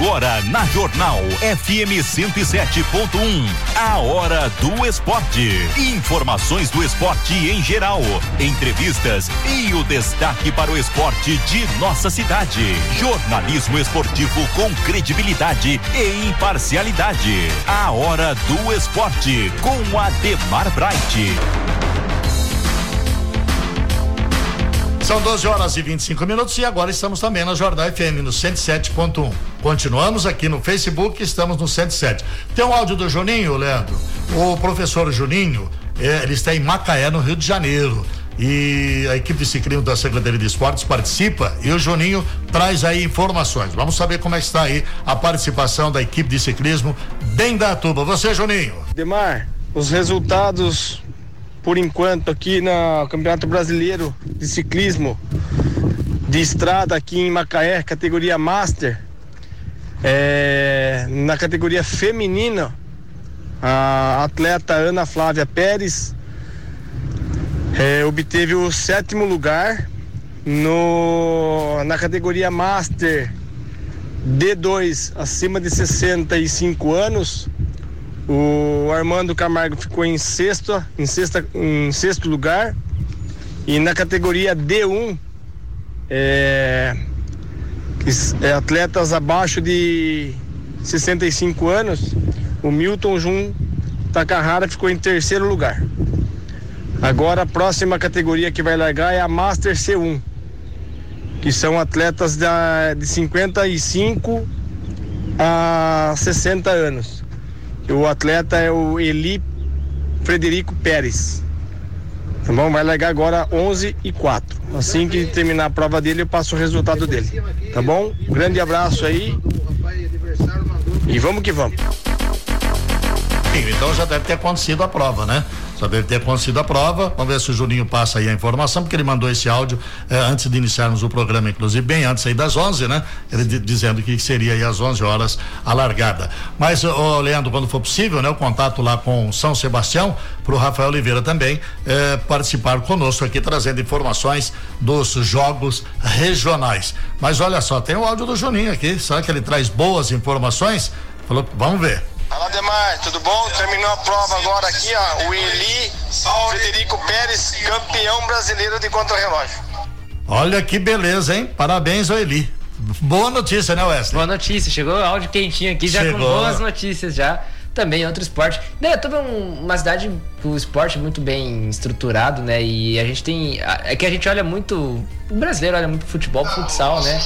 Agora na Jornal FM 107.1, a hora do esporte. Informações do esporte em geral, entrevistas e o destaque para o esporte de nossa cidade. Jornalismo esportivo com credibilidade e imparcialidade. A hora do esporte com Ademar Bright. São 12 horas e 25 minutos e agora estamos também na Jornal FM no 107.1. Continuamos aqui no Facebook, estamos no 107. Tem um áudio do Juninho, Leandro. O professor Juninho, é, ele está em Macaé, no Rio de Janeiro. E a equipe de ciclismo da Secretaria de Esportes participa e o Juninho traz aí informações. Vamos saber como é está aí a participação da equipe de ciclismo bem da Tuba. Você, Juninho. Demar, os resultados por enquanto aqui no Campeonato Brasileiro de Ciclismo de Estrada aqui em Macaé, categoria Master. É, na categoria feminina, a atleta Ana Flávia Pérez é, obteve o sétimo lugar no, na categoria Master D2 acima de 65 anos. O Armando Camargo ficou em sexto, em, sexta, em sexto lugar. E na categoria D1, é, é, atletas abaixo de 65 anos, o Milton Jun Takahara ficou em terceiro lugar. Agora a próxima categoria que vai largar é a Master C1, que são atletas da, de 55 a 60 anos. O atleta é o Eli Frederico Pérez. Tá bom? Vai largar agora 11 e 4. Assim que terminar a prova dele, eu passo o resultado dele. Tá bom? Um grande abraço aí. E vamos que vamos. Então já deve ter acontecido a prova, né? Saber ter acontecido a prova. Vamos ver se o Juninho passa aí a informação, porque ele mandou esse áudio eh, antes de iniciarmos o programa, inclusive bem antes aí das 11, né? Ele dizendo que seria aí às 11 horas a largada. Mas, ô, Leandro, quando for possível, né? O contato lá com São Sebastião, para o Rafael Oliveira também eh, participar conosco aqui, trazendo informações dos jogos regionais. Mas olha só, tem o áudio do Juninho aqui. Será que ele traz boas informações? Falou, vamos ver. Fala Demar, tudo bom? Terminou a prova agora aqui, ó. O Eli Frederico Pérez, campeão brasileiro de contrarrelógio. Olha que beleza, hein? Parabéns ao Eli. Boa notícia, né, Wesley? Boa notícia, chegou áudio quentinho aqui, já chegou. com boas notícias já. Também outro esporte. Né, é uma cidade, o esporte muito bem estruturado, né? E a gente tem. É que a gente olha muito. O brasileiro olha muito futebol, futsal, né?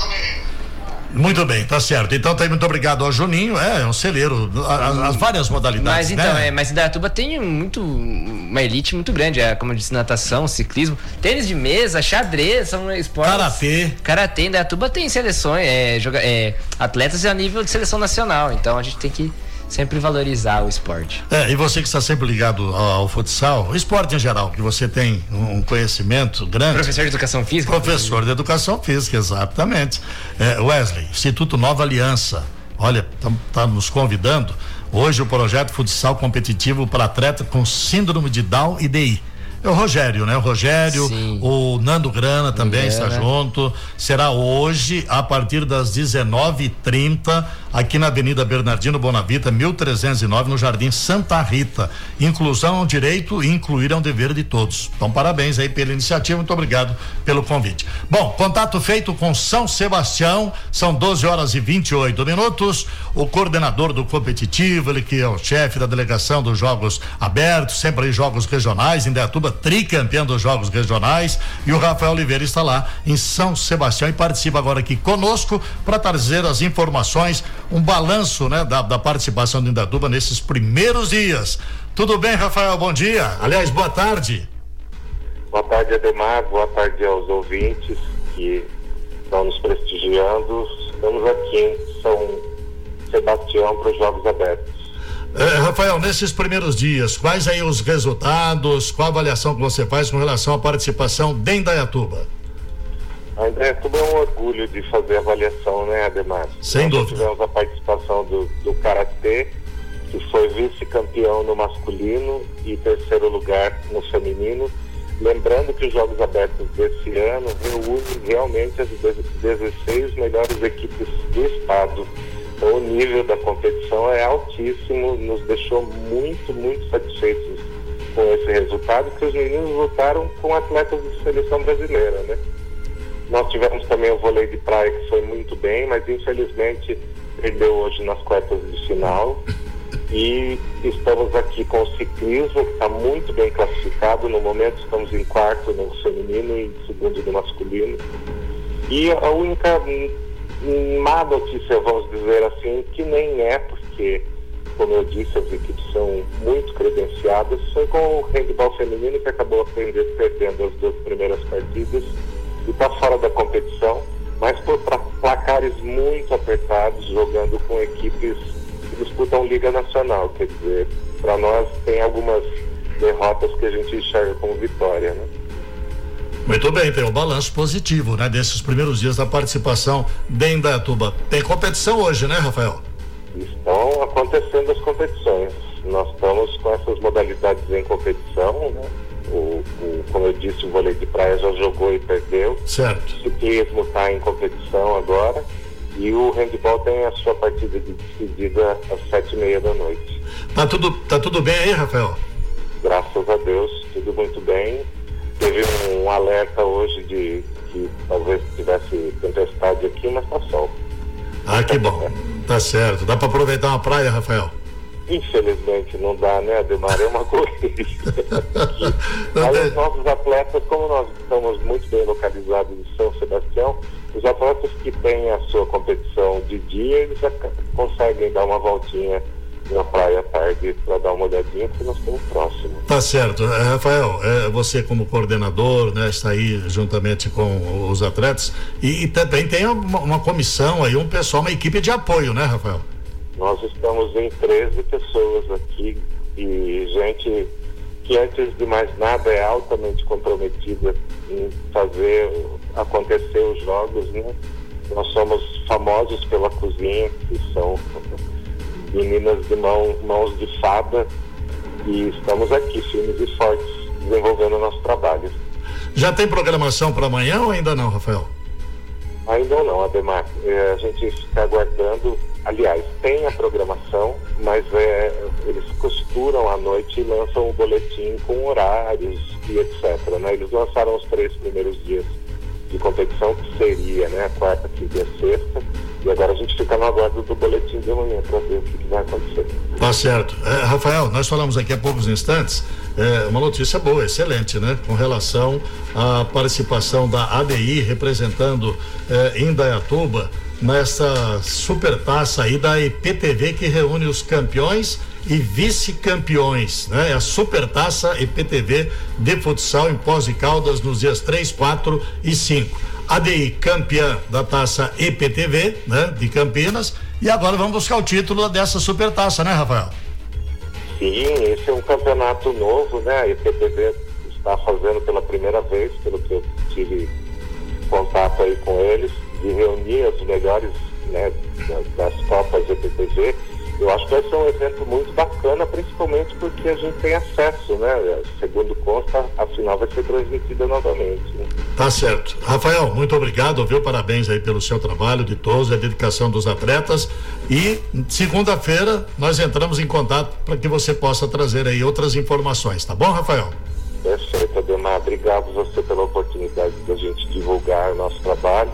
Muito bem, tá certo. Então, tá, muito obrigado ao Juninho. É, é um celeiro, as, as várias modalidades. Mas então, né? é, mas Indaiatuba tem muito uma elite muito grande, é, como eu disse, natação, ciclismo, tênis de mesa, xadrez, são esportes. Karatê. Karatê, Indaiatuba tem seleções, é, joga, é, atletas a nível de seleção nacional. Então a gente tem que sempre valorizar o esporte. É, e você que está sempre ligado ao, futsal, o esporte em geral, que você tem um conhecimento grande. Professor de educação física? Professor de educação física, exatamente. É, Wesley, Instituto Nova Aliança, olha, está tá nos convidando. Hoje o projeto futsal competitivo para atleta com síndrome de Down e DI é o Rogério, né? O Rogério, Sim. o Nando Grana também está junto. Será hoje, a partir das 19h30, aqui na Avenida Bernardino Bonavita, 1309, no Jardim Santa Rita. Inclusão é um direito e incluir é um dever de todos. Então, parabéns aí pela iniciativa, muito obrigado pelo convite. Bom, contato feito com São Sebastião, são 12 horas e 28 minutos. O coordenador do competitivo, ele que é o chefe da delegação dos Jogos Abertos, sempre aí jogos regionais, em Deatuba tricampeão dos Jogos Regionais, e o Rafael Oliveira está lá em São Sebastião e participa agora aqui conosco para trazer as informações, um balanço, né, da, da participação do Indatuba nesses primeiros dias. Tudo bem, Rafael? Bom dia. Aliás, boa tarde. Boa tarde, Ademar. Boa tarde aos ouvintes que estão nos prestigiando. Estamos aqui em São Sebastião para os Jogos Abertos. É, Rafael, nesses primeiros dias, quais aí os resultados, qual a avaliação que você faz com relação à participação de Indaiatuba? A Indaiatuba é um orgulho de fazer avaliação, né, Ademar? Sem Nós dúvida. Tivemos a participação do, do Karatê, que foi vice-campeão no masculino e terceiro lugar no feminino. Lembrando que os Jogos Abertos desse ano reúnem realmente as 16 melhores equipes do estado Então, o nível da competição é altíssimo, nos deixou muito, muito satisfeitos com esse resultado, que os meninos lutaram com atletas de seleção brasileira, né? Nós tivemos também o vôlei de praia que foi muito bem, mas infelizmente perdeu hoje nas quartas de final. E estamos aqui com o ciclismo, que está muito bem classificado. No momento estamos em quarto no feminino e segundo no masculino. E a única má notícia, vamos dizer assim, que nem é, porque, como eu disse, as equipes são muito credenciadas, foi com o handball feminino que acabou perdendo as duas primeiras partidas e está fora da competição, mas por placares muito apertados, jogando com equipes que disputam Liga Nacional. Quer dizer, para nós tem algumas derrotas que a gente enxerga como vitória, né? Muito bem, tem um balanço positivo, né? Desses primeiros dias da participação de Indaiatuba. Tem competição hoje, né, Rafael? Estão acontecendo as competições. Nós estamos com essas modalidades em competição, né? O, o, como eu disse, o vôlei de praia já jogou e perdeu. Certo. O ciclismo está em competição agora. E o handball tem a sua partida de despedida às sete e meia da noite. Tá tudo, tá tudo bem aí, Rafael? Graças a Deus, tudo muito bem. Teve um alerta hoje de que talvez tivesse tempestade aqui, mas tá sol. Ah, que bom. Tá certo. Dá para aproveitar uma praia, Rafael? Infelizmente não dá, né, Ademar? É uma corrida. Mas os nossos atletas, como nós estamos muito bem localizados em São Sebastião, os atletas que têm a sua competição de dia, eles já conseguem dar uma voltinha na praia à tarde para dar uma olhadinha, porque nós estamos próximos. Tá certo. É, Rafael, é, você como coordenador, né, está aí juntamente com os atletas e, e também tem uma, uma, comissão aí, um pessoal, uma equipe de apoio, né, Rafael? Nós estamos em 13 pessoas aqui e gente que antes de mais nada é altamente comprometida em fazer acontecer os jogos, né? Nós somos famosos pela cozinha, que são meninas de mão, mãos de fada e estamos aqui firmes e fortes desenvolvendo nosso trabalho. Já tem programação para amanhã ou ainda não, Rafael? Ainda não, Ademar. É, a gente está aguardando. Aliás, tem a programação, mas é, eles costuram à noite e lançam o boletim com horários e etc. Né? Eles lançaram os três primeiros dias de competição, que seria né, quarta, quinta e sexta. E agora a gente fica no aguardo do boletim de amanhã para ver o que, que, vai acontecer. Tá certo. É, Rafael, nós falamos aqui há poucos instantes é, uma notícia boa, excelente, né? Com relação à participação da ADI representando é, Indaiatuba nessa super taça aí da IPTV que reúne os campeões e vice-campeões, né? É a super taça IPTV de futsal em Pós de Caldas nos dias 3, 4 e 5. ADI campeã da taça EPTV, né? De Campinas. E agora vamos buscar o título dessa super taça, né, Rafael? Sim, esse é um campeonato novo, né? A EPTV está fazendo pela primeira vez, pelo que eu tive contato aí com eles, de reunir as melhores né, das Copas EPTV eu acho que vai ser um evento muito bacana, principalmente porque a gente tem acesso, né? Segundo consta, a final vai ser transmitida novamente. Né? Tá certo. Rafael, muito obrigado, viu? Parabéns aí pelo seu trabalho de todos, a dedicação dos atletas. E segunda-feira nós entramos em contato para que você possa trazer aí outras informações, tá bom, Rafael? Perfeito, Ademar. Obrigado você pela oportunidade da gente divulgar o nosso trabalho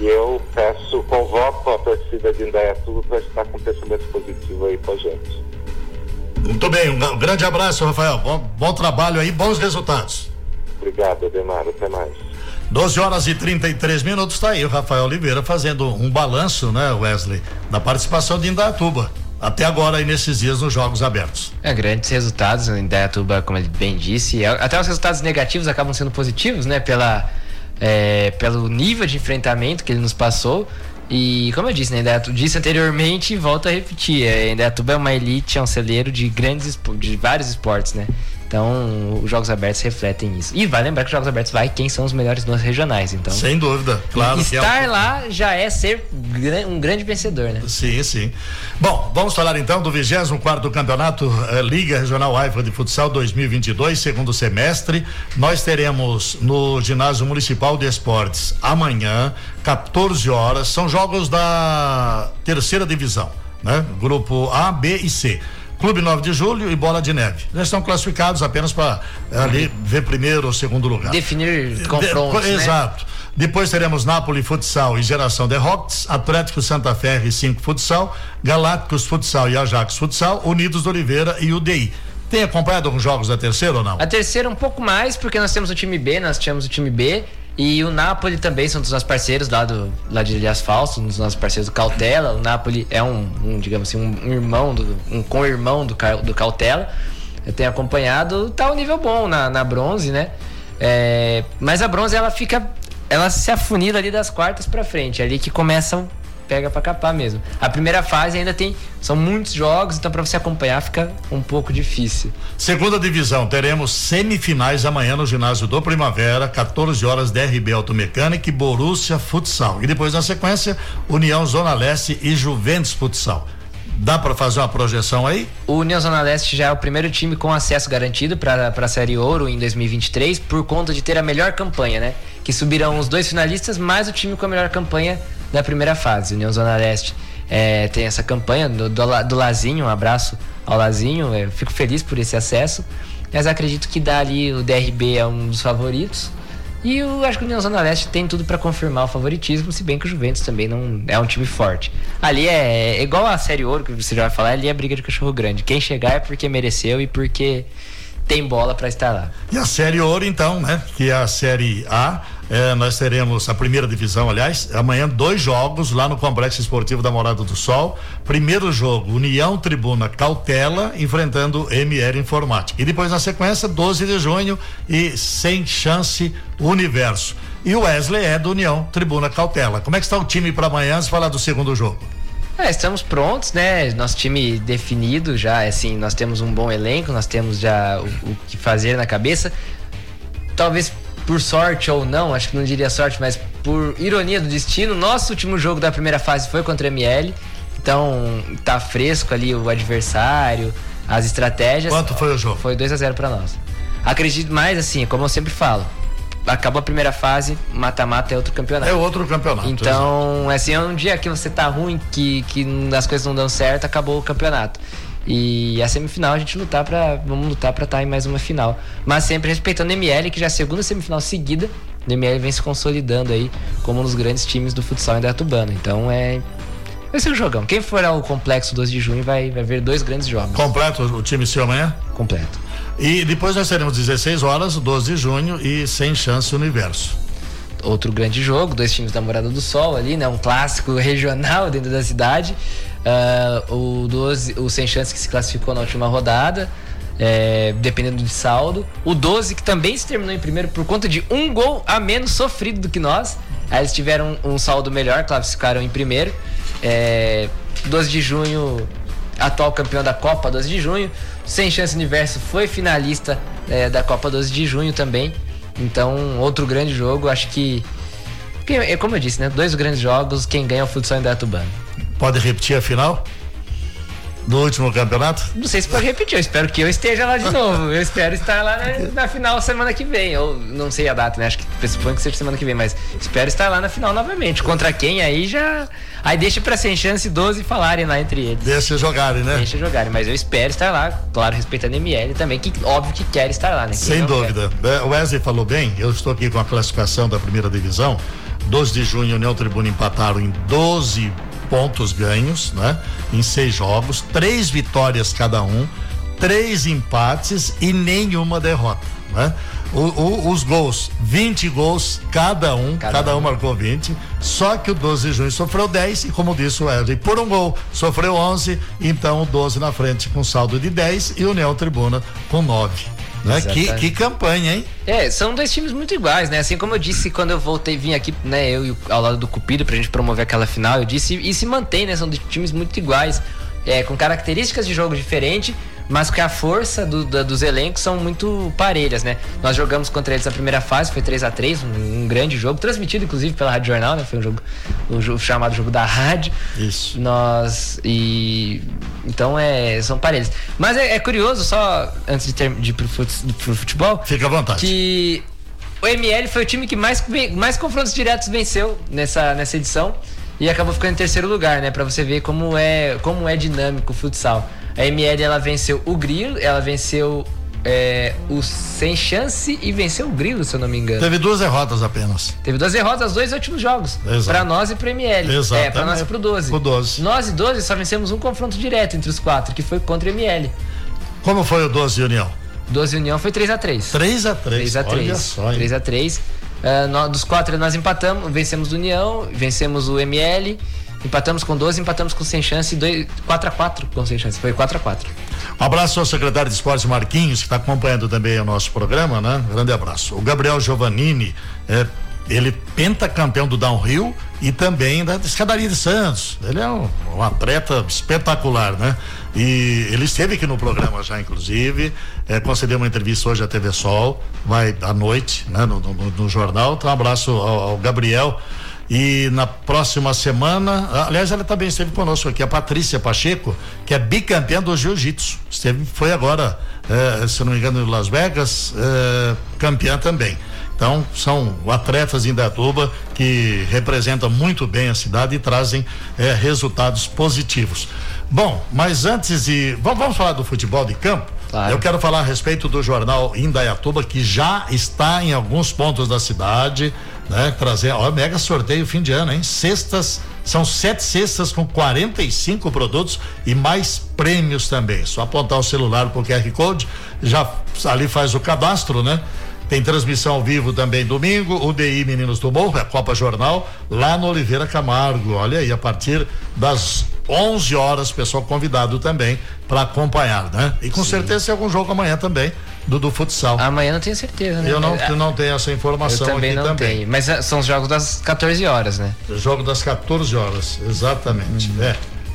e eu peço, convoco torcida de Indaiatuba para estar com pensamento positivo aí com a gente. Muito bem, um grande abraço, Rafael. Bom, bom trabalho aí, bons resultados. Obrigado, Ademar. Até mais. 12 horas e 33 minutos, está aí o Rafael Oliveira fazendo um balanço, né, Wesley, da participação de Indaiatuba. Até agora aí nesses dias nos Jogos Abertos. É, grandes resultados em Indaiatuba, como ele bem disse. Até os resultados negativos acabam sendo positivos, né? Pela é, pelo nível de enfrentamento que ele nos passou. E como eu disse, né, Indaiatuba, disse anteriormente e volto a repetir, é, Indaiatuba é uma elite, é um celeiro de grandes de vários esportes, né? Então, os jogos abertos refletem isso. E vai lembrar que os jogos abertos vai quem são os melhores nos regionais, então. Sem dúvida, claro. Estar é um... lá já é ser um grande vencedor, né? Sim, sim. Bom, vamos falar então do 24 do Campeonato eh, Liga Regional AIFA de Futsal 2022, segundo semestre. Nós teremos no Ginásio Municipal de Esportes amanhã, 14 horas. São jogos da terceira divisão, né? Grupo A, B e C. Clube 9 de Julho e Bola de Neve. Já estão classificados apenas para eh, ali ver primeiro ou segundo lugar. Definir confrontos. De, né? Exato. Depois teremos Nápoles Futsal e Geração de Rocks, Atlético Santa Fé e 5 Futsal, Galácticos Futsal e Ajax Futsal, Unidos de Oliveira e UDI. Tem acompanhado alguns jogos da terceira ou não? A terceira um pouco mais, porque nós temos o time B, nós tínhamos o time B. E o Napoli também são dos nossos parceiros lá, do, lá de Ilhas Falso, um dos nossos parceiros do Cautela. O Napoli é um, um digamos assim, um, irmão, do, um com-irmão do, do Cautela. Eu tenho acompanhado, tá um nível bom na, na bronze, né? É, mas a bronze ela fica. Ela se afunila ali das quartas para frente, é ali que começam pega para capar mesmo. A primeira fase ainda tem são muitos jogos, então para você acompanhar fica um pouco difícil. Segunda divisão, teremos semifinais amanhã no ginásio do Primavera, 14 horas DRB Automecânica e Borussia Futsal. E depois na sequência, União Zona Leste e Juventus Futsal. Dá para fazer uma projeção aí? O União Zona Leste já é o primeiro time com acesso garantido para a Série Ouro em 2023 por conta de ter a melhor campanha, né? Que subirão os dois finalistas mais o time com a melhor campanha da primeira fase. União Zona Leste é, tem essa campanha do, do, do, Lazinho, um abraço ao Lazinho, eu fico feliz por esse acesso, mas acredito que dá ali o DRB é um dos favoritos. E eu acho que o União Zona Leste tem tudo para confirmar o favoritismo, se bem que o Juventus também não é um time forte. Ali é, é igual a Série Ouro que você já vai falar, ali é briga de cachorro grande. Quem chegar é porque mereceu e porque tem bola para estar lá. E a Série Ouro, então, né? Que é a Série A. É, nós teremos a primeira divisão, aliás, amanhã dois jogos lá no Complexo Esportivo da Morada do Sol. Primeiro jogo, União Tribuna Cautela enfrentando MR Informática. E depois na sequência, 12 de junho e sem chance Universo. E o Wesley é do União Tribuna Cautela. Como é que está o time para amanhã? Se falar do segundo jogo. É, estamos prontos, né? Nosso time definido já, assim, nós temos um bom elenco, nós temos já o, o, que fazer na cabeça. Talvez por sorte ou não, acho que não diria sorte, mas por ironia do destino, nosso último jogo da primeira fase foi contra o ML. Então, tá fresco ali o adversário, as estratégias. Quanto foi o jogo? Foi 2 a 0 para nós. Acredito mais assim, como eu sempre falo, acabou a primeira fase, mata-mata é outro campeonato. É outro campeonato. Então, exatamente. assim, é um dia que você tá ruim, que, que as coisas não dão certo, acabou o campeonato. E a semifinal a gente lutar para vamos lutar para estar tá em mais uma final, mas sempre respeitando o ML que já é a segunda semifinal seguida, o ML vem se consolidando aí como um dos grandes times do futsal em Datubana. Então é Vai ser um jogão. Quem for ao complexo 12 de junho vai, vai ver dois grandes jogos. Completo o time seu amanhã? Completo. E depois nós teremos 16 horas, 12 de junho e sem chance universo. Outro grande jogo, dois times da Morada do Sol ali, né? Um clássico regional dentro da cidade. Uh, o 12, o sem chance que se classificou na última rodada. É, dependendo de saldo. O 12, que também se terminou em primeiro por conta de um gol a menos sofrido do que nós. Aí eles tiveram um, um saldo melhor, classificaram em primeiro. É, 12 de junho, atual campeão da Copa 12 de junho. Sem Chance Universo foi finalista é, da Copa 12 de junho também. Então, outro grande jogo, acho que. É como eu disse, né? Dois grandes jogos, quem ganha é o futsal em Datubano. Pode repetir a final? do último campeonato? Não sei se pode repetir, eu espero que eu esteja lá de novo. Eu espero estar lá na, na final semana que vem. Eu não sei a data, né? Acho que pressupõe que seja semana que vem, mas espero estar lá na final novamente. Contra quem aí já. Aí deixa pra sem chance 12 falarem lá entre eles. Deixa jogarem, né? Deixa jogarem, mas eu espero estar lá, claro, respeitando a ML também, que óbvio que quer estar lá, né? Quem Sem dúvida. Quer. O Wesley falou bem, eu estou aqui com a classificação da primeira divisão. 12 de junho, União Tribuna empataram em 12 pontos ganhos, né? Em seis jogos, três vitórias cada um, três empates e nenhuma derrota, né? O, o, os gols, 20 gols cada um, cada, cada um. um. marcou 20. Só que o 12 de junho sofreu 10 e, como disse o Wesley, por um gol sofreu 11. Então o 12 na frente com saldo de 10 e o União Tribuna com 9. Né? Que, que campanha, hein? É, são dois times muito iguais, né? Assim como eu disse quando eu voltei, vim aqui, né, eu ao lado do Cupido pra gente promover aquela final, eu disse e se mantém, né? São times muito iguais, é, com características de jogo diferentes, mas que a força do, da, dos elencos são muito parelhas, né? Nós jogamos contra eles a primeira fase, foi 3 a 3 um, um, grande jogo, transmitido inclusive pela Rádio Jornal, né? Foi um jogo, o, jogo chamado jogo da rádio. Isso. Nós e então é são parelhas. Mas é, é curioso só antes de ter de ir pro, pro futebol. Fica à vontade. Que o ML foi o time que mais, mais confrontos diretos venceu nessa, nessa edição e acabou ficando em terceiro lugar, né? Para você ver como é, como é dinâmico o futsal. A ML ela venceu o Grilo, ela venceu é, o Sem Chance e venceu o Grilo, se eu não me engano. Teve duas derrotas apenas. Teve duas derrotas, dois últimos jogos. Para nós e pro ML. Exato. É, pra nós e pro 12. Pro 12. Nós e 12 só vencemos um confronto direto entre os quatro, que foi contra o ML. Como foi o 12 União? 12 União foi 3 a 3 3 a 3 3 a 3 Olha só, 3 a 3 uh, nós, Dos quatro nós empatamos, vencemos o União, vencemos o ML, empatamos com 12, empatamos com sem chance, 2, 4 a 4 com sem chance, foi 4 a 4 Um abraço ao secretário de esportes Marquinhos, que está acompanhando também o nosso programa, né? Grande abraço. O Gabriel Giovannini, é, ele pentacampeão do downhill e também da escadaria de Santos. Ele é um, um, atleta espetacular, né? E ele esteve aqui no programa já, inclusive, é, concedeu uma entrevista hoje à TV Sol, vai à noite, né? No, no, no jornal. Então, um abraço ao, ao, Gabriel. E na próxima semana, aliás, ela também esteve conosco aqui, a Patrícia Pacheco, que é bicampeã do Jiu-Jitsu. Esteve, foi agora, é, se não me engano, em Las Vegas, é, campeã também. Então, são atletas em Datuba que representam muito bem a cidade e trazem é, resultados positivos. Bom, mas antes de. Vamos falar do futebol de campo? Claro. Eu quero falar a respeito do jornal Indaiatuba, que já está em alguns pontos da cidade, né? Trazer, ó, mega sorteio fim de ano, hein? Cestas, são sete cestas com 45 produtos e mais prêmios também. Só apontar o celular pro QR Code, já ali faz o cadastro, né? Tem transmissão ao vivo também domingo, o DI Meninos do Morro, a Copa Jornal, lá no Oliveira Camargo. Olha aí, a partir das 11 horas, pessoal convidado também para acompanhar, né? E com Sim. certeza tem algum jogo amanhã também do, do futsal. Amanhã não tenho certeza, né? Eu não, eu não tenho essa informação eu também aqui não também. Tenho. Mas eh, são os jogos das 14 horas, né? Jogo das 14 horas, exatamente. Uhum. É.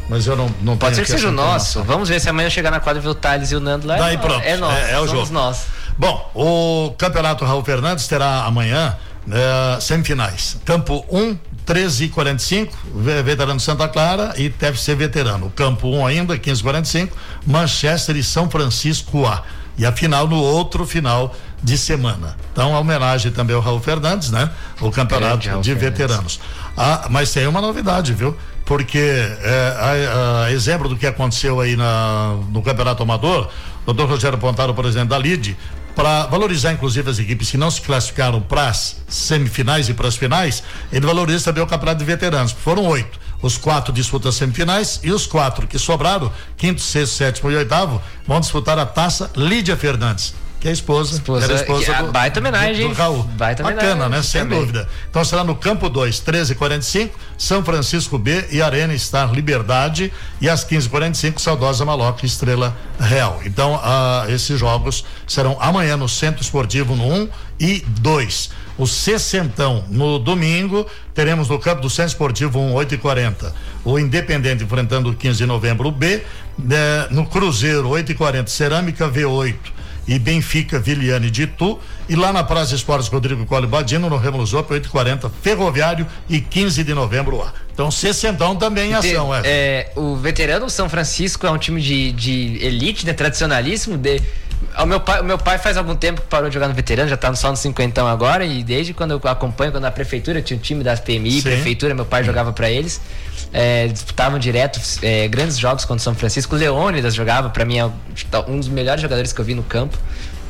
Mas eu não, não Pode ser que seja o nosso. Vamos ver se amanhã chegar na quadra e ver o Thales e o Nando lá. Daí pronto. É nosso. É, é o jogo. nós. Bom, o Campeonato Raul Fernandes terá amanhã uh, semifinais. Campo 1, 13 e 45, veterano Santa Clara e deve ser veterano. Campo 1 ainda, 15 e 45, Manchester e São Francisco A. E a final no outro final de semana. Então, a homenagem também ao Raul Fernandes, né? O campeonato de Fernandes. veteranos. Ah, mas tem uma novidade, viu? Porque é, a, a, exemplo do que aconteceu aí na, no Campeonato Amador, o doutor Rogério Pontaro, presidente da LIDE, para valorizar inclusive as equipes que não se classificaram para as semifinais e para as finais, ele valoriza também o campeonato de veteranos. Foram oito. Os quatro disputam as semifinais e os quatro que sobraram, quinto, sexto, sétimo e oitavo, vão disputar a taça Lídia Fernandes que é a esposa, esposa era a esposa que, do, baita homenagem. Do, do Raul. Baita Bacana, né? Sem também. dúvida. Então será no campo 2, 13h45, São Francisco B e Arena Star Liberdade. E às 15h45, Saudosa Maloca Estrela Real. Então, ah, esses jogos serão amanhã no Centro Esportivo no 1 e 2. O sessentão no domingo, teremos no campo do Centro Esportivo 1, 8 e 40 O Independente enfrentando o 15 de novembro o B. Né, no Cruzeiro, 8 e 40 Cerâmica V8 e Benfica, Viliane de Itu. E lá na Praça Esportes Rodrigo Cole Badino, no Remo Luzop, 840, Ferroviário e 15 de novembro lá. Então, sessentão também em ação, é. é. O veterano São Francisco é um time de, de elite, né? Tradicionalíssimo. De, o meu pai, o meu pai faz algum tempo que parou de jogar no veterano, já tá só no cinquentão agora, e desde quando eu acompanho, quando a prefeitura tinha um time da PMI, Sim. prefeitura, meu pai jogava para eles é, disputavam direto é, grandes jogos contra o São Francisco. O Leônidas jogava, para mim, é um dos melhores jogadores que eu vi no campo.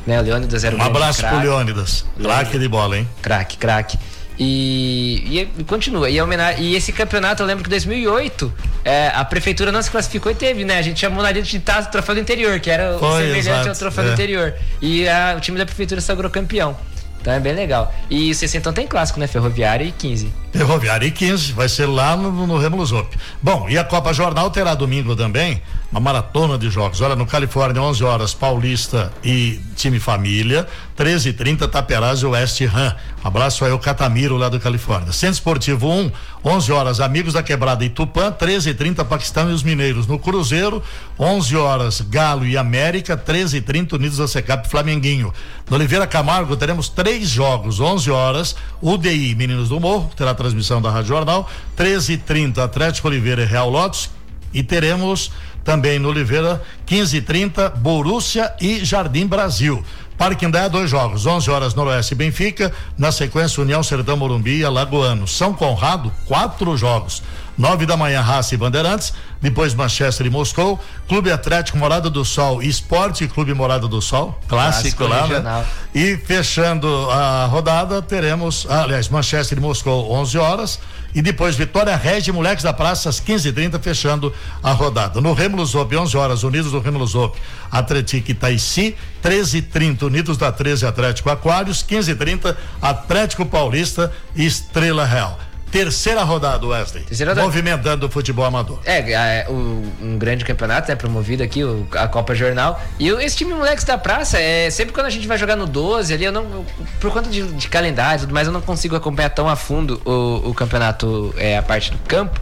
Né? O Leônidas era um Um abraço pro Leônidas. Craque de bola, hein? Craque, craque. E, e, continua. E, e, esse campeonato, eu lembro que em 2008 é, a prefeitura não se classificou e teve, né? A gente chamou na de taça troféu do interior, que era Foi, semelhante exato, ao troféu é. do interior. E a, o time da prefeitura sagrou campeão. Então é bem legal. E o 60 tem clássico, né? Ferroviária e 15. Ferroviária e 15, vai ser lá no, no Remo Zop. Bom, e a Copa Jornal terá domingo também uma maratona de jogos. Olha, no Califórnia, 11 horas, Paulista e time família, 13 h 30 Taperaz e West Ham. Abraço aí o Catamiro lá do Califórnia. Centro Esportivo 1, 11 horas, Amigos da Quebrada e Tupã, 13 h 30 Paquistão e os Mineiros. No Cruzeiro, 11 horas, Galo e América, 13 h 30 Unidos da Secap Flamenguinho. No Oliveira Camargo, teremos três jogos, 11 horas, UDI Meninos do Morro, terá transmissão da Rádio Jornal, 13 h 30 Atlético Oliveira e Real Lotus. E teremos também no Oliveira, 15 e 30 Borússia e Jardim Brasil. Parque Indé, dois jogos, 11 horas Noroeste Benfica, na sequência União Sertão Morumbi e Alagoano. São Conrado, quatro jogos. Nove da manhã, Raça e Bandeirantes, depois Manchester e Moscou, Clube Atlético Morada do Sol, Esporte Clube Morada do Sol, clássico, clássico lá, né? E fechando a rodada, teremos, aliás, Manchester e Moscou, 11 horas, e depois Vitória Regia Moleques da Praça às 15h30, fechando a rodada. No Remo Lusop, 11 horas, Unidos do Remo Lusop, Atlético Itaici, 13h30, Unidos da 13 Atlético Aquários, 15h30, Atlético Paulista e Estrela Real terceira rodada, Wesley. Terceira rodada. Movimentando o futebol amador. É, é um grande campeonato, né? Promovido aqui, a Copa Jornal. E esse time moleques da praça, é sempre quando a gente vai jogar no 12 ali, eu não. Eu, por conta de, de calendário e tudo mais, eu não consigo acompanhar tão a fundo o, o campeonato, é, a parte do campo.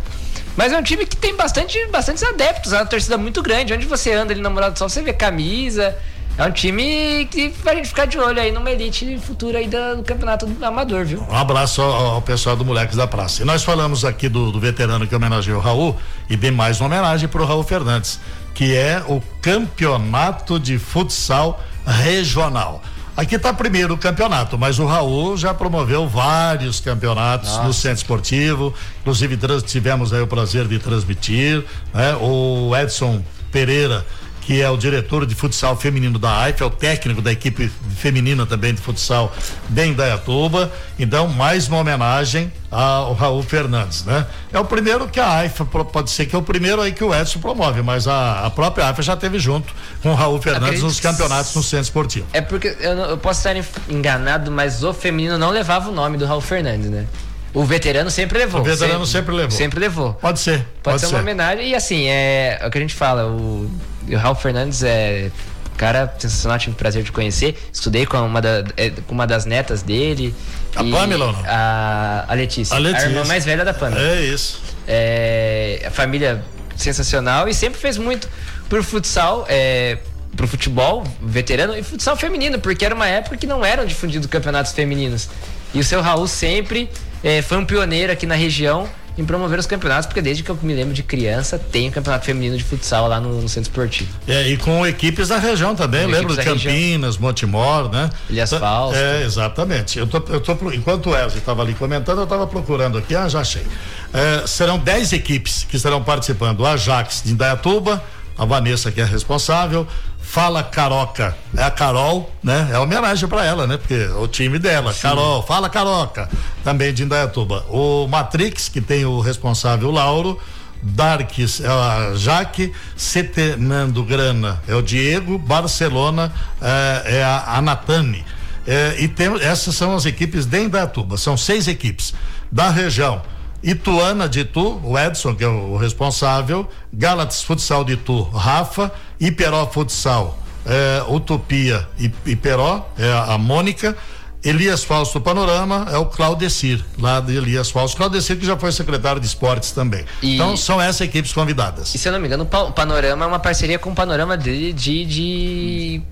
Mas é um time que tem bastante, bastantes adeptos, é uma torcida muito grande. Onde você anda ali na Morada do Sol, você vê camisa, é um time que pra gente ficar de olho aí numa elite futura aí do, campeonato do amador, viu? Um abraço ao, ao, pessoal do Moleques da Praça. E nós falamos aqui do, do veterano que homenageou o Raul e bem mais uma homenagem para o Raul Fernandes, que é o campeonato de futsal regional. Aqui está primeiro o campeonato, mas o Raul já promoveu vários campeonatos Nossa. no centro esportivo, inclusive tivemos aí o prazer de transmitir, né? O Edson Pereira que é o diretor de futsal feminino da AIF, é o técnico da equipe feminina também de futsal de Indaiatuba. Então, mais uma homenagem ao Raul Fernandes, né? É o primeiro que a AIF, pode ser que é o primeiro aí que o Edson promove, mas a, a própria AIF já teve junto com o Raul Fernandes nos campeonatos no centro esportivo. É porque eu, não, eu posso estar enganado, mas o feminino não levava o nome do Raul Fernandes, né? O veterano sempre levou. O veterano sempre, sempre levou. Sempre levou. Pode ser. Pode, pode ser, ser, uma homenagem. E assim, é, é o que a gente fala, o o Ralph Fernandes é cara sensacional, tive o prazer de conhecer. Estudei com uma, da, é, com uma das netas dele. A Pamela não? A, a, Letícia, a Letícia. A irmã mais velha da Pamela. É isso. É, a família sensacional e sempre fez muito por futsal, é, pro futebol veterano e futsal feminino, porque era uma época que não eram difundidos campeonatos femininos. E o seu Raul sempre é, foi um pioneiro aqui na região em promover os campeonatos, porque desde que eu me lembro de criança, tem o campeonato feminino de futsal lá no, no centro esportivo. É, e com equipes da região também, com lembro de Campinas. Montemor, né? Ilhas tá, Fausto. É, exatamente. Eu tô, eu tô, enquanto o Wesley estava ali comentando, eu estava procurando aqui, ah, já achei. É, serão 10 equipes que estarão participando. A Ajax de Indaiatuba, a Vanessa que é responsável, Fala Caroca, é a Carol, né? É homenagem para ela, né? Porque o time dela, Sim. Carol, Fala Caroca, também de Indaiatuba. O Matrix, que tem o responsável Lauro, Darks é a Jaque, Setenando Grana é o Diego, Barcelona é, é a Anatane. É, e tem, essas são as equipes de Indaiatuba, são seis equipes da região. Ituana de Itu, o Edson, que é o responsável, Galatas Futsal de Itu, Rafa, Iperó Futsal, é, Utopia e Iperó, é a Mônica, Elias Fausto Panorama é o Claudecir, lá de Elias Fausto. Claudecir que já foi secretário de esportes também. E... Então são essas equipes convidadas. E se eu não me engano, o Panorama é uma parceria com o Panorama de, de, de...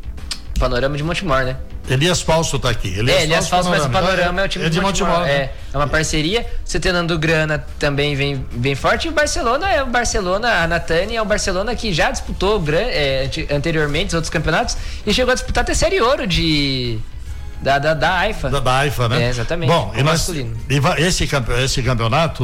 Panorama de Montemor, né? Elias Falso está aqui. Elias é, Elias Falso, mas o Panorama é, é o time é de Montemor. Né? É, é uma parceria. Você tendo grana também vem, vem forte. E o Barcelona é o Barcelona, a Natânia é o Barcelona que já disputou é, anteriormente os outros campeonatos e chegou a disputar até Série Ouro de. Da, da, da AIFA. Da, da AIFA, né? É, exatamente. Bom, e nós, e vai, esse, esse campeonato,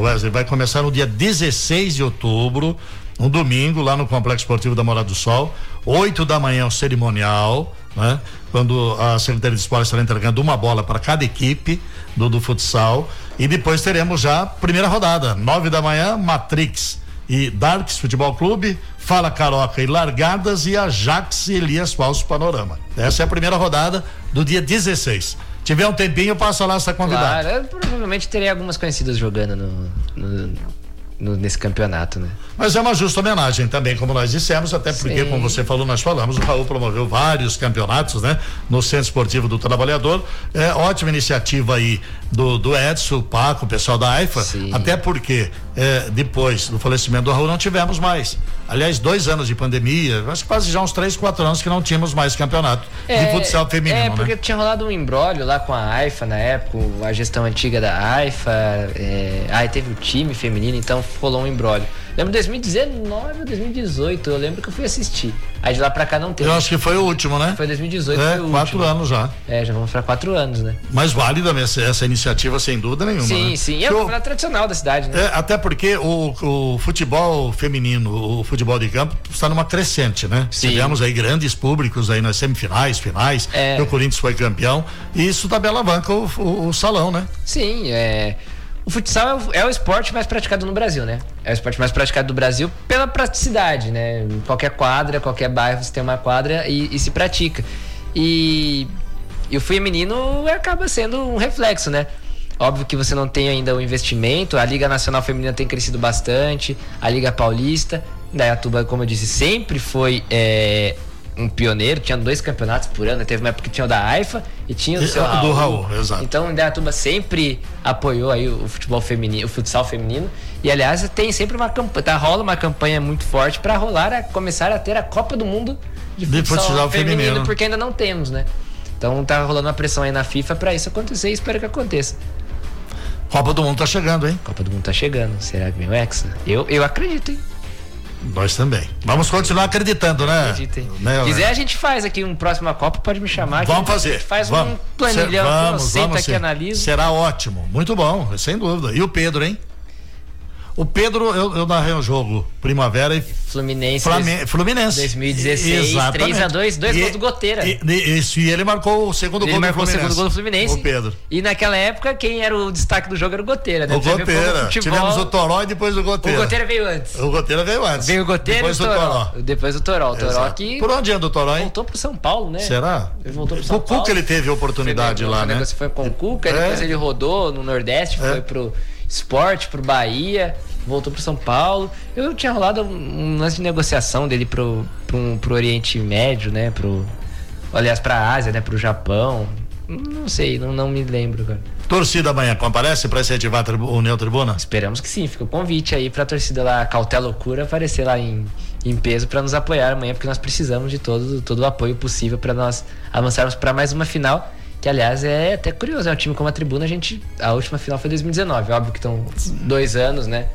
Wesley, vai começar no dia 16 de outubro, um domingo, lá no Complexo Esportivo da Morada do Sol. 8 da manhã, o cerimonial né? Quando a Secretaria de Esporte estará entregando uma bola para cada equipe do, do futsal. E depois teremos já a primeira rodada, nove da manhã, Matrix e Darks Futebol Clube, Fala Caroca e Largadas e Ajax e Elias Falso Panorama. Essa é a primeira rodada do dia 16. tiver um tempinho, passa lá essa convidada. Claro, eu provavelmente terei algumas conhecidas jogando no, no, no, nesse campeonato, né? Mas é uma justa homenagem também, como nós dissemos, até porque, Sim. como você falou, nós falamos, o Raul promoveu vários campeonatos, né? No Centro Esportivo do Trabalhador. É ótima iniciativa aí do, do Edson, o Paco, o pessoal da AIFA, Sim. até porque é, depois do falecimento do Raul não tivemos mais. Aliás, dois anos de pandemia, acho que quase já uns três, quatro anos que não tínhamos mais campeonato é, de futsal feminino. É, porque né? tinha rolado um embrólio lá com a AIFA na época, a gestão antiga da AIFA. É, aí teve o time feminino, então rolou um embrólio. Lembro 2019 ou 2018, eu lembro que eu fui assistir. Aí de lá pra cá não teve. Eu acho que foi o último, né? Foi 2018, é, foi o quatro último. anos já. É, já vamos pra quatro anos, né? Mas válida essa, essa iniciativa, sem dúvida nenhuma. Sim, né? sim. E é o tradicional da cidade, né? É, até porque o, o futebol feminino, o futebol de campo, está numa crescente, né? Sim. Tivemos aí grandes públicos aí nas semifinais, finais, é. o Corinthians foi campeão. E isso também alavanca o, o, o salão, né? Sim, é. O futsal é o, é o, esporte mais praticado no Brasil, né? É o esporte mais praticado do Brasil pela praticidade, né? Qualquer quadra, qualquer bairro você tem uma quadra e, e se pratica. E, e o feminino acaba sendo um reflexo, né? Óbvio que você não tem ainda o investimento, a Liga Nacional Feminina tem crescido bastante, a Liga Paulista, Dayatuba, como eu disse, sempre foi é, um pioneiro, tinha dois campeonatos por ano, teve uma época que tinha o da AIFA e tinha o do seu Raul. Do Raul, exato. Então o Indaiatuba sempre apoiou aí o futebol feminino, o futsal feminino. E aliás, tem sempre uma campanha, tá, rola uma campanha muito forte para rolar a começar a ter a Copa do Mundo de futsal, de futsal feminino, feminino, porque ainda não temos, né? Então tá rolando uma pressão aí na FIFA para isso acontecer e espero que aconteça. Copa do Mundo tá chegando, hein? Copa do Mundo tá chegando. Será que vem o Hexa? Eu, eu acredito, hein? Nós também. Vamos continuar acreditando, né? Acreditem. Né, quiser, a gente faz aqui um próxima Copa, pode me chamar. Vamos fazer. Faz vamos. um planilhão, vamos, senta vamos aqui, analisa. Será ótimo. Muito bom, sem dúvida. E o Pedro, hein? O Pedro, eu, eu narrei um jogo Primavera e Fluminense. Flame, Fluminense. 2016, 3x2, dois gols do Goteira. E, isso, e ele marcou o segundo ele gol do Fluminense. Ele marcou o segundo gol do Fluminense. O Pedro. E naquela época, quem era o destaque do jogo era o Goteira, né? O Goteira. Tivemos o Toró e depois o Goteira. O Goteira veio antes. O Goteira veio antes. Veio o Goteira depois e o Toró. Toró. Depois o Toró. O Toró que... Por onde anda o Toró, hein? Voltou pro São Paulo, né? Será? Ele voltou pro São o Paulo. O Cuca ele teve oportunidade lá, né? Foi com o Cuca, é. depois ele rodou no Nordeste, é. foi pro esporte, pro Bahia voltou para São Paulo. Eu tinha rolado um lance de negociação dele pro, pro, pro Oriente Médio, né? Pro, aliás, pra Ásia, né? Pro Japão. Não sei, não, não me lembro, cara. Torcida amanhã comparece para incentivar a União Tribuna? Esperamos que sim. Fica o convite aí para a torcida lá, Cautela Loucura, aparecer lá em, em peso para nos apoiar amanhã, porque nós precisamos de todo, todo o apoio possível para nós avançarmos para mais uma final. Que aliás é até curioso, é um time como a Tribuna, a gente. A última final foi 2019. Óbvio que estão dois anos, né?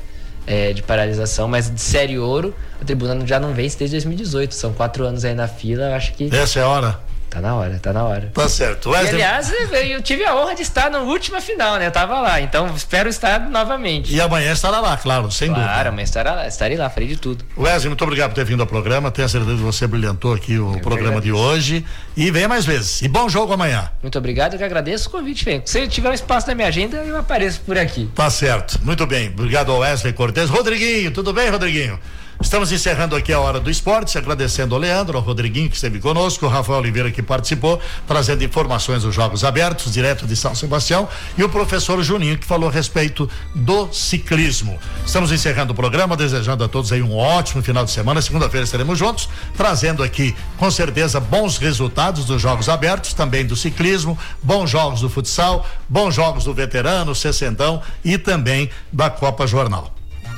é, de paralisação, mas de série ouro, a tribuna já não vence desde 2018. São quatro anos aí na fila, acho que. Essa é a hora? Tá na hora, tá na hora. Tá certo. Wesley... E, aliás, eu tive a honra de estar na última final, né? Eu tava lá, então espero estar novamente. E amanhã estará lá, claro, sem claro, dúvida. Claro, amanhã estará lá, estarei lá, farei de tudo. Wesley, muito obrigado por ter vindo ao programa. Tenho certeza que você brilhantou aqui o eu programa de hoje. E venha mais vezes. E bom jogo amanhã. Muito obrigado, eu que agradeço o convite, vem. Se tiver um espaço na minha agenda, eu apareço por aqui. Tá certo. Muito bem. Obrigado ao Wesley Cortez. Rodriguinho, tudo bem, Rodriguinho? Estamos encerrando aqui a hora do esporte, agradecendo ao Leandro, ao Rodriguinho que esteve conosco, o Rafael Oliveira que participou, trazendo informações dos Jogos Abertos, direto de São Sebastião, e o professor Juninho que falou a respeito do ciclismo. Estamos encerrando o programa, desejando a todos aí um ótimo final de semana. Segunda-feira estaremos juntos, trazendo aqui, com certeza, bons resultados dos Jogos Abertos, também do ciclismo, bons jogos do futsal, bons jogos do veterano, sessentão e também da Copa Jornal.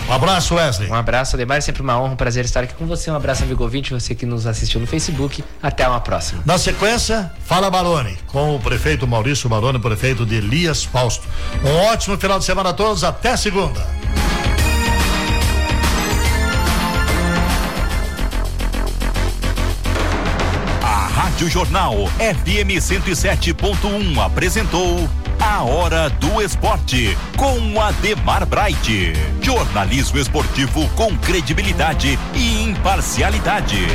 Um abraço, Wesley. Um abraço, Ademar. É sempre uma honra, um prazer estar aqui com você. Um abraço, amigo ouvinte, você que nos assistiu no Facebook. Até uma próxima. Na sequência, Fala Baroni, com o prefeito Maurício Baroni, prefeito de Elias Fausto. Um ótimo final de semana a todos. Até segunda. Rádio Jornal FM 107.1 apresentou. A Hora do Esporte, com Ademar Bright. Jornalismo esportivo com credibilidade e imparcialidade.